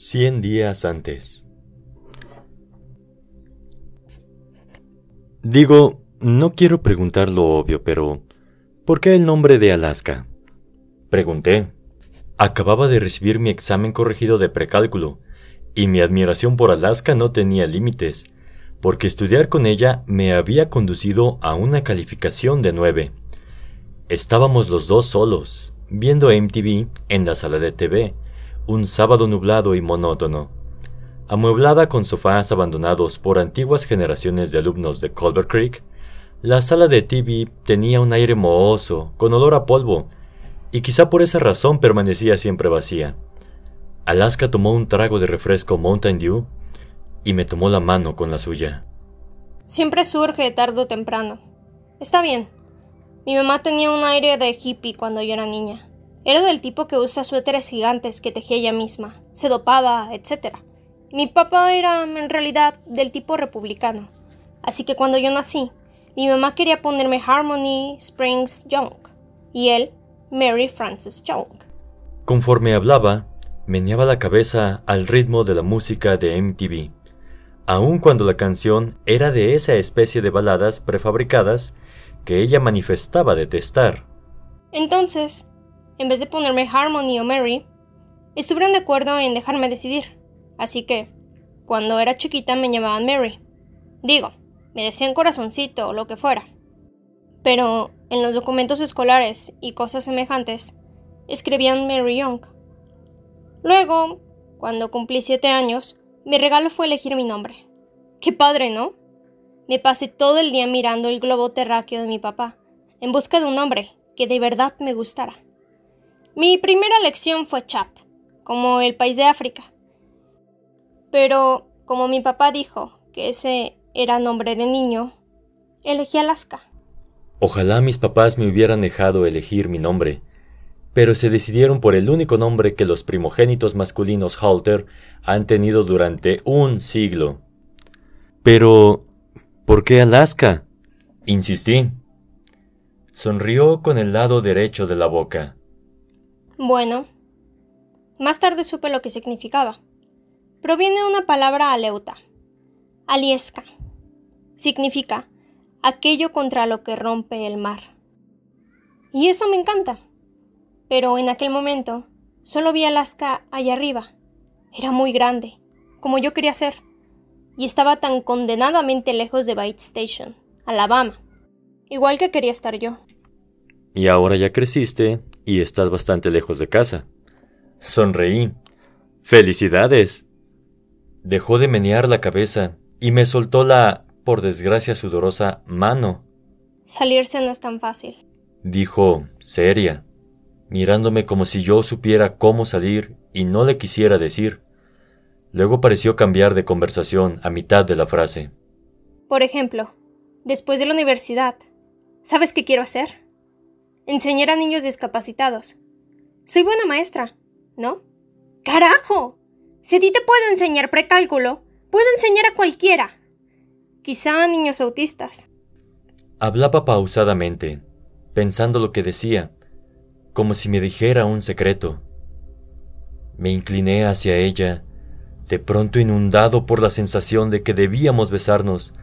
Cien días antes. Digo, no quiero preguntar lo obvio, pero ¿por qué el nombre de Alaska? Pregunté. Acababa de recibir mi examen corregido de precálculo, y mi admiración por Alaska no tenía límites, porque estudiar con ella me había conducido a una calificación de nueve. Estábamos los dos solos, viendo MTV en la sala de TV, un sábado nublado y monótono. Amueblada con sofás abandonados por antiguas generaciones de alumnos de Culver Creek, la sala de TV tenía un aire mohoso, con olor a polvo, y quizá por esa razón permanecía siempre vacía. Alaska tomó un trago de refresco Mountain Dew y me tomó la mano con la suya. Siempre surge tarde o temprano. Está bien. Mi mamá tenía un aire de hippie cuando yo era niña. Era del tipo que usa suéteres gigantes que tejía ella misma, se dopaba, etc. Mi papá era, en realidad, del tipo republicano. Así que cuando yo nací, mi mamá quería ponerme Harmony Springs Young y él Mary Frances Young. Conforme hablaba, meneaba la cabeza al ritmo de la música de MTV, aun cuando la canción era de esa especie de baladas prefabricadas que ella manifestaba detestar. Entonces, en vez de ponerme Harmony o Mary, estuvieron de acuerdo en dejarme decidir. Así que, cuando era chiquita me llamaban Mary. Digo, me decían corazoncito o lo que fuera. Pero en los documentos escolares y cosas semejantes, escribían Mary Young. Luego, cuando cumplí siete años, mi regalo fue elegir mi nombre. ¡Qué padre, ¿no? Me pasé todo el día mirando el globo terráqueo de mi papá, en busca de un nombre que de verdad me gustara. Mi primera lección fue Chat, como el país de África. Pero, como mi papá dijo que ese era nombre de niño, elegí Alaska. Ojalá mis papás me hubieran dejado elegir mi nombre, pero se decidieron por el único nombre que los primogénitos masculinos Halter han tenido durante un siglo. Pero, ¿por qué Alaska? Insistí. Sonrió con el lado derecho de la boca. Bueno, más tarde supe lo que significaba. Proviene de una palabra aleuta, alieska. Significa aquello contra lo que rompe el mar. Y eso me encanta. Pero en aquel momento solo vi Alaska allá arriba. Era muy grande, como yo quería ser, y estaba tan condenadamente lejos de Bite Station, Alabama, igual que quería estar yo. Y ahora ya creciste y estás bastante lejos de casa. Sonreí. ¡Felicidades! Dejó de menear la cabeza y me soltó la, por desgracia sudorosa, mano. Salirse no es tan fácil. Dijo, seria, mirándome como si yo supiera cómo salir y no le quisiera decir. Luego pareció cambiar de conversación a mitad de la frase. Por ejemplo, después de la universidad, ¿sabes qué quiero hacer? Enseñar a niños discapacitados. Soy buena maestra, ¿no? ¡Carajo! Si a ti te puedo enseñar precálculo, puedo enseñar a cualquiera. Quizá a niños autistas. Hablaba pausadamente, pensando lo que decía, como si me dijera un secreto. Me incliné hacia ella, de pronto inundado por la sensación de que debíamos besarnos,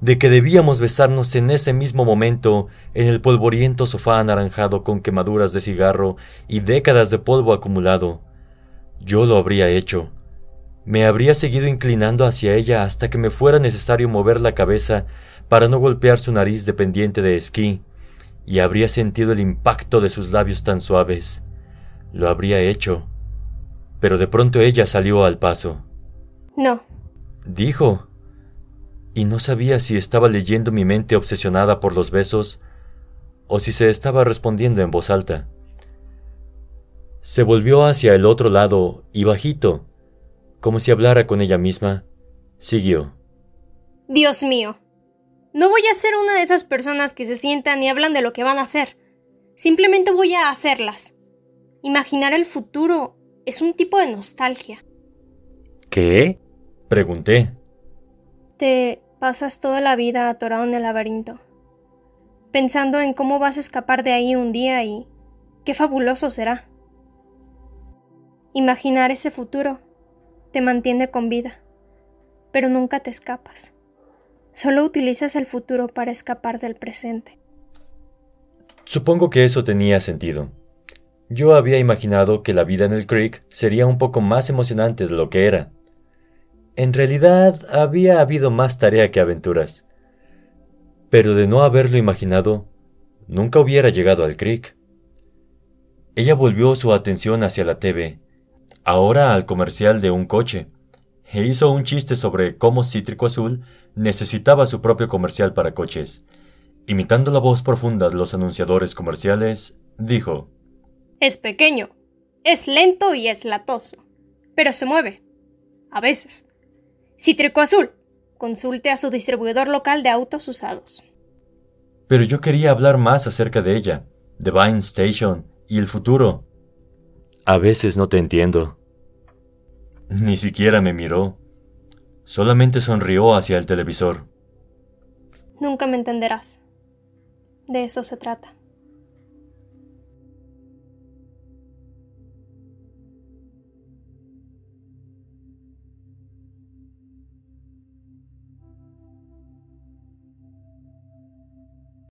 de que debíamos besarnos en ese mismo momento en el polvoriento sofá anaranjado con quemaduras de cigarro y décadas de polvo acumulado. Yo lo habría hecho. Me habría seguido inclinando hacia ella hasta que me fuera necesario mover la cabeza para no golpear su nariz dependiente de esquí, y habría sentido el impacto de sus labios tan suaves. Lo habría hecho. Pero de pronto ella salió al paso. No. Dijo y no sabía si estaba leyendo mi mente obsesionada por los besos o si se estaba respondiendo en voz alta. Se volvió hacia el otro lado y bajito, como si hablara con ella misma, siguió. Dios mío, no voy a ser una de esas personas que se sientan y hablan de lo que van a hacer. Simplemente voy a hacerlas. Imaginar el futuro es un tipo de nostalgia. ¿Qué? Pregunté. Te pasas toda la vida atorado en el laberinto, pensando en cómo vas a escapar de ahí un día y qué fabuloso será. Imaginar ese futuro te mantiene con vida, pero nunca te escapas. Solo utilizas el futuro para escapar del presente. Supongo que eso tenía sentido. Yo había imaginado que la vida en el creek sería un poco más emocionante de lo que era. En realidad había habido más tarea que aventuras. Pero de no haberlo imaginado, nunca hubiera llegado al creek. Ella volvió su atención hacia la TV, ahora al comercial de un coche, e hizo un chiste sobre cómo Cítrico Azul necesitaba su propio comercial para coches. Imitando la voz profunda de los anunciadores comerciales, dijo, Es pequeño, es lento y es latoso, pero se mueve. A veces. Cítrico Azul. Consulte a su distribuidor local de autos usados. Pero yo quería hablar más acerca de ella, de Vine Station y el futuro. A veces no te entiendo. Ni siquiera me miró. Solamente sonrió hacia el televisor. Nunca me entenderás. De eso se trata.